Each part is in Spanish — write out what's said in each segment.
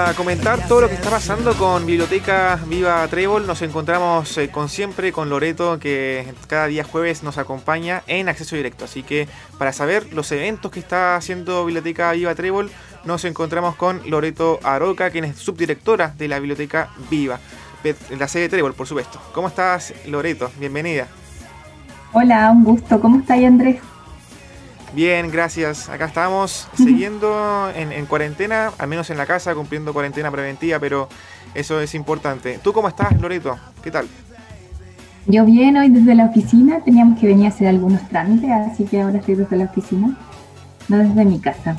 Para comentar todo lo que está pasando con Biblioteca Viva Trébol, nos encontramos eh, con siempre con Loreto, que cada día jueves nos acompaña en acceso directo. Así que para saber los eventos que está haciendo Biblioteca Viva Trébol, nos encontramos con Loreto Aroca, quien es subdirectora de la Biblioteca Viva, la sede de Trébol, por supuesto. ¿Cómo estás, Loreto? Bienvenida. Hola, un gusto. ¿Cómo estás, Andrés? Bien, gracias. Acá estamos siguiendo en, cuarentena, al menos en la casa, cumpliendo cuarentena preventiva, pero eso es importante. ¿Tú cómo estás, Loreto? ¿Qué tal? Yo bien, hoy desde la oficina. Teníamos que venir a hacer algunos trámites, así que ahora estoy desde la oficina, no desde mi casa.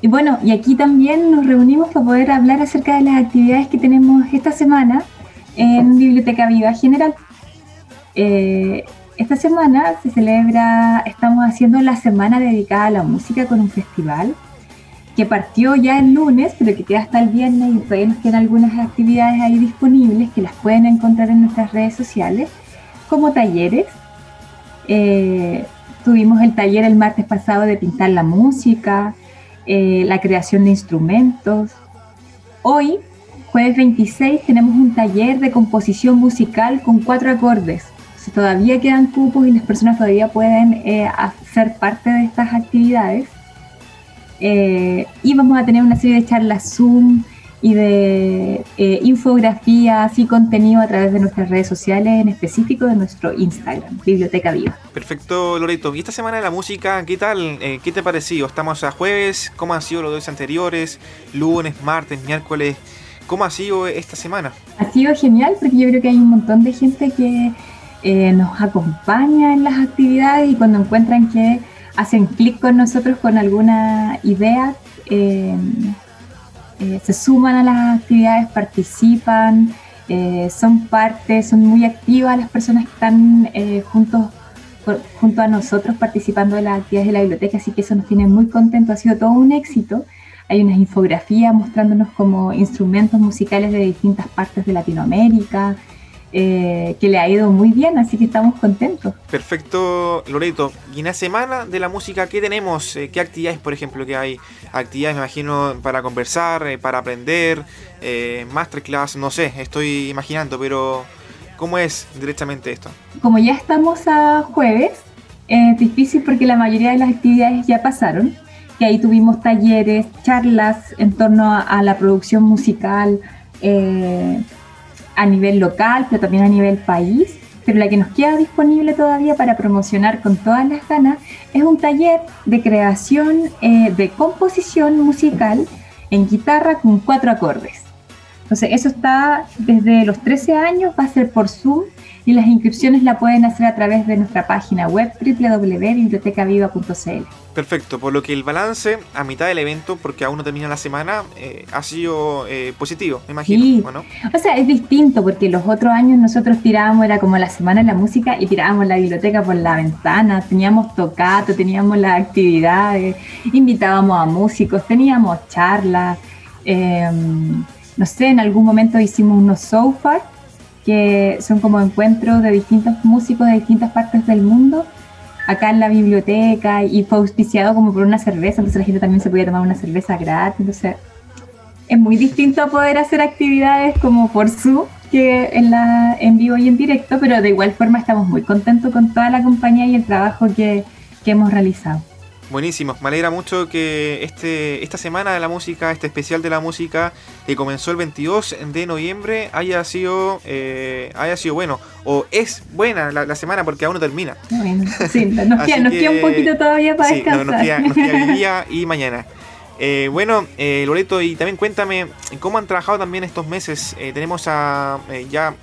Y bueno, y aquí también nos reunimos para poder hablar acerca de las actividades que tenemos esta semana en Biblioteca Viva General. Eh, esta semana se celebra, estamos haciendo la semana dedicada a la música con un festival que partió ya el lunes, pero que queda hasta el viernes y todavía nos quedan algunas actividades ahí disponibles que las pueden encontrar en nuestras redes sociales, como talleres. Eh, tuvimos el taller el martes pasado de pintar la música, eh, la creación de instrumentos. Hoy, jueves 26, tenemos un taller de composición musical con cuatro acordes todavía quedan cupos y las personas todavía pueden eh, hacer parte de estas actividades. Eh, y vamos a tener una serie de charlas Zoom y de eh, infografías y contenido a través de nuestras redes sociales, en específico de nuestro Instagram, Biblioteca Viva. Perfecto, Loreto. ¿Y esta semana de la música, qué tal? ¿Qué te ha parecido? Estamos a jueves, ¿cómo han sido los dos anteriores? Lunes, martes, miércoles. ¿Cómo ha sido esta semana? Ha sido genial porque yo creo que hay un montón de gente que eh, nos acompaña en las actividades y cuando encuentran que hacen clic con nosotros con alguna idea, eh, eh, se suman a las actividades, participan, son parte, son muy activas las personas que están juntos, junto a nosotros participando de las actividades de la biblioteca, así que eso nos tiene muy contentos, ha sido todo un éxito. Hay unas infografías mostrándonos como instrumentos musicales de distintas partes de Latinoamérica, eh, que le ha ido muy bien, así que estamos contentos. Perfecto, Loreto. Y en la semana de la música, ¿qué tenemos? Eh, ¿Qué actividades, por ejemplo, que hay? Actividades, me imagino, para conversar, eh, para aprender, masterclass, no sé, estoy imaginando, pero ¿cómo es directamente esto? Como ya estamos a jueves, es difícil porque la mayoría de las actividades ya pasaron, que ahí tuvimos talleres, charlas en torno a, la producción musical, eh, a nivel local, pero también a nivel país. Pero la que nos queda disponible todavía para promocionar con todas las ganas es un taller de creación eh, de composición musical en guitarra con cuatro acordes. Entonces, eso está desde los 13 años, va a ser por Zoom y las inscripciones la pueden hacer a través de nuestra página web www.bibliotecaviva.cl. Perfecto, por lo que el balance a mitad del evento, porque aún no termina la semana, eh, ha sido eh, positivo, me imagino. ¿o, no? o sea, es distinto porque los otros años nosotros tirábamos, era como la semana de la música y tirábamos la biblioteca por la ventana, teníamos tocato, teníamos las actividades, invitábamos a músicos, teníamos charlas. Em, no sé, en algún momento hicimos unos sofas son como encuentros de distintos músicos de distintas partes del mundo acá en la biblioteca y fue auspiciado como por una cerveza, entonces la gente también se podía tomar una cerveza gratis, entonces es muy distinto poder hacer actividades como por su que en, vivo y en directo, pero de igual forma estamos muy contentos con toda la compañía y el trabajo que hemos realizado. Buenísimo, me alegra mucho que este, esta semana de la música, este especial de la música que comenzó el 22 de noviembre haya sido, eh, haya sido bueno, o es buena la, semana porque aún no termina. Bueno, sí, nos, queda, un poquito todavía para descansar. nos, queda, nos queda día y mañana. Eh, bueno, eh, Loreto, y también cuéntame cómo han trabajado también estos meses. Eh, tenemos a ya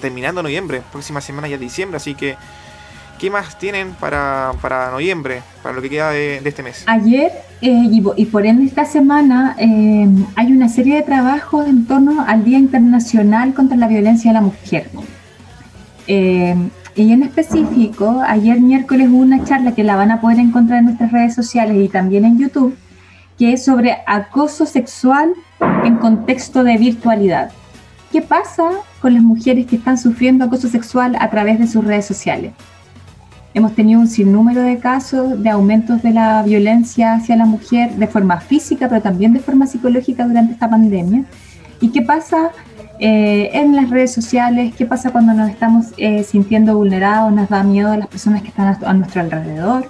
terminando noviembre, próxima semana ya diciembre, así que ¿Qué más tienen para, noviembre, para lo que queda de, este mes? Ayer eh, y, por ende esta semana eh, hay una serie de trabajos en torno al Día Internacional contra la Violencia a la Mujer. Eh, y en específico, ayer miércoles hubo una charla que la van a poder encontrar en nuestras redes sociales y también en YouTube, que es sobre acoso sexual en contexto de virtualidad. ¿Qué pasa con las mujeres que están sufriendo acoso sexual a través de sus redes sociales? Hemos tenido un sinnúmero de casos de aumentos de la violencia hacia la mujer de forma física, pero también de forma psicológica durante esta pandemia. ¿Y qué pasa eh, en las redes sociales? ¿Qué pasa cuando nos estamos eh, sintiendo vulnerados? ¿Nos da miedo las personas que están a, nuestro alrededor?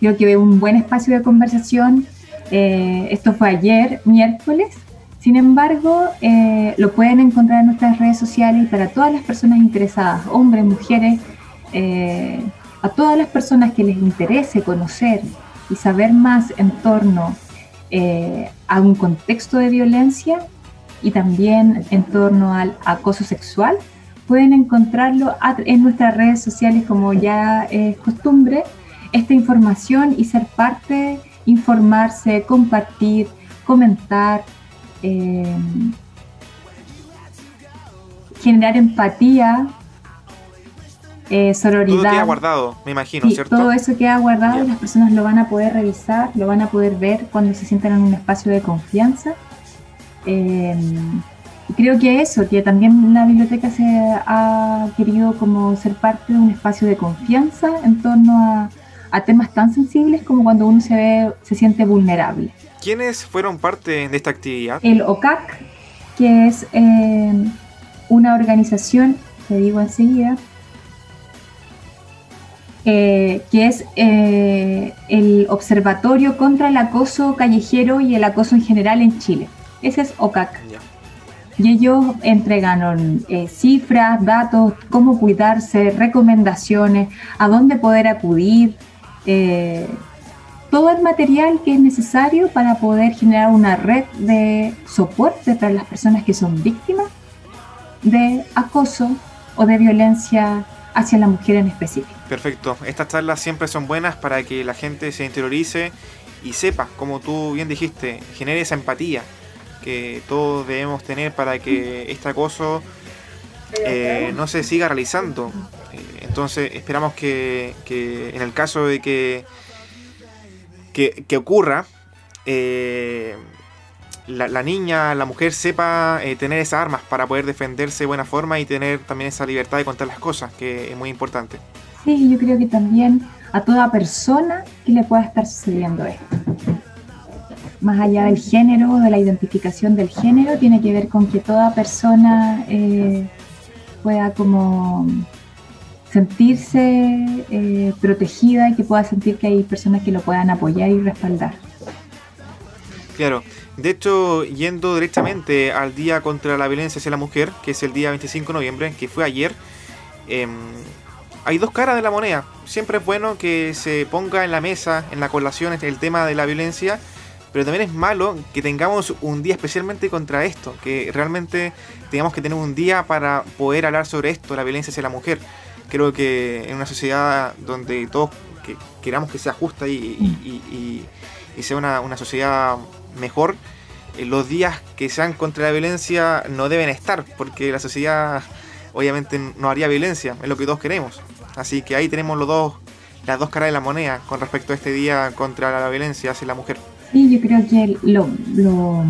Creo que un buen espacio de conversación. Eh, esto fue ayer, miércoles. Sin embargo, lo pueden encontrar en nuestras redes sociales y para todas las personas interesadas, hombres, mujeres, a todas las personas que les interese conocer y saber más en torno a un contexto de violencia, y también en torno al acoso sexual, pueden encontrarlo en nuestras redes sociales como ya es costumbre, esta información y ser parte, informarse, compartir, comentar, eh, generar empatía, eh, sororidad. Todo queda guardado, me imagino, ¿cierto? Todo eso queda guardado y las personas lo van a poder revisar, lo van a poder ver cuando se sientan en un espacio de confianza eh, creo que eso, que también la biblioteca se ha querido como ser parte de un espacio de confianza en torno a, temas tan sensibles como cuando uno se ve, se siente vulnerable. ¿Quiénes fueron parte de esta actividad? El OCAC, que es eh, una organización, te digo enseguida, eh, que es eh, el Observatorio contra el Acoso Callejero y el Acoso en General en Chile. Ese es OCAC. Y ellos entregaron eh, cifras, datos, cómo cuidarse, recomendaciones, a dónde poder acudir, eh, todo el material que es necesario para poder generar una red de soporte para las personas que son víctimas de acoso o de violencia hacia la mujer en específico. Perfecto. Estas charlas siempre son buenas para que la gente se interiorice y sepa, como tú bien dijiste, genere esa empatía que todos debemos tener para que este acoso eh, no se siga realizando. Eh, entonces esperamos que, en el caso de que, que, ocurra, eh, la, niña, la mujer sepa tener esas armas para poder defenderse de buena forma y tener también esa libertad de contar las cosas, que es muy importante. Sí, yo creo que también a toda persona que le pueda estar sucediendo esto más allá del género, de la identificación del género, tiene que ver con que toda persona eh, pueda como sentirse eh, protegida y que pueda sentir que hay personas que lo puedan apoyar y respaldar. Claro, de hecho, yendo directamente al Día contra la Violencia hacia la Mujer, que es el día 25 de noviembre, que fue ayer, em, hay dos caras de la moneda. Siempre es bueno que se ponga en la mesa, en la colación, el tema de la violencia pero también es malo que tengamos un día especialmente contra esto, que realmente tengamos que tener un día para poder hablar sobre esto, la violencia hacia la mujer. Creo que en una sociedad donde todos queramos que sea justa y, sea una, sociedad mejor, eh, los días que sean contra la violencia no deben estar, porque la sociedad obviamente no haría violencia, es lo que todos queremos. Así que ahí tenemos los dos, las dos caras de la moneda con respecto a este día contra la violencia hacia la mujer. Sí, yo creo que lo, lo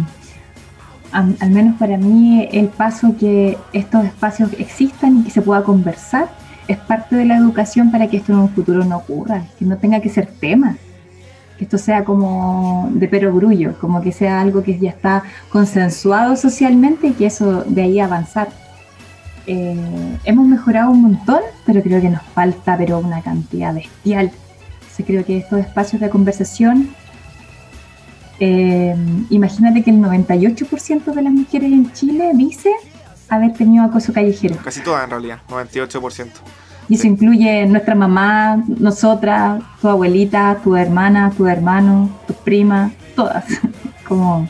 al, menos para mí, el paso que estos espacios existan y que se pueda conversar es parte de la educación para que esto en un futuro no ocurra, que no tenga que ser tema, que esto sea como de perogrullo, como que sea algo que ya está consensuado socialmente y que eso de ahí avanzar. Eh, hemos mejorado un montón, pero creo que nos falta pero una cantidad bestial. Entonces creo que estos espacios de conversación eh, imagínate que el 98% de las mujeres en Chile dice haber tenido acoso callejero. Casi todas en realidad, 98%. Y eso incluye nuestra mamá, nosotras, tu abuelita, tu hermana, tu hermano, tus primas, todas. como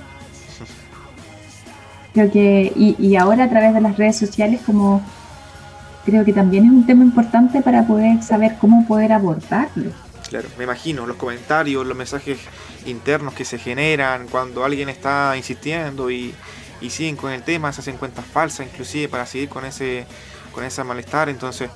creo que y, y, ahora a través de las redes sociales como creo que también es un tema importante para poder saber cómo poder abordarlo. Claro, me imagino los comentarios, los mensajes internos que se generan cuando alguien está insistiendo y, siguen con el tema, se hacen cuentas falsas inclusive para seguir con ese, con ese malestar, entonces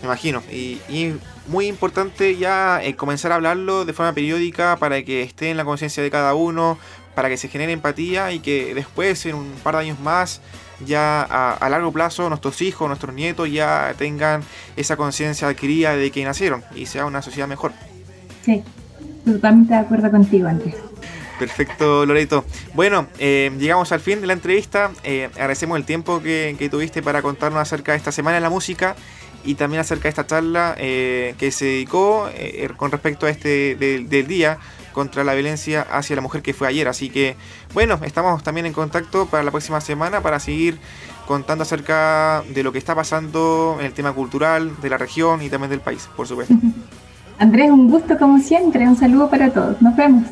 me imagino. Y, muy importante ya eh, comenzar a hablarlo de forma periódica para que esté en la conciencia de cada uno, para que se genere empatía y que después, en un par de años más, ya a, largo plazo nuestros hijos, nuestros nietos ya tengan esa conciencia adquirida de que nacieron y sea una sociedad mejor. Sí, totalmente de acuerdo contigo, Andrés. Perfecto, Loreto. Bueno, eh, llegamos al fin de la entrevista. Eh, agradecemos el tiempo que, tuviste para contarnos acerca de esta semana de la música y también acerca de esta charla eh, que se dedicó con respecto a este del día contra la violencia hacia la mujer que fue ayer. Así que, bueno, estamos también en contacto para la próxima semana para seguir contando acerca de lo que está pasando en el tema cultural de la región y también del país, por supuesto. Andrés, un gusto como siempre. Un saludo para todos. Nos vemos.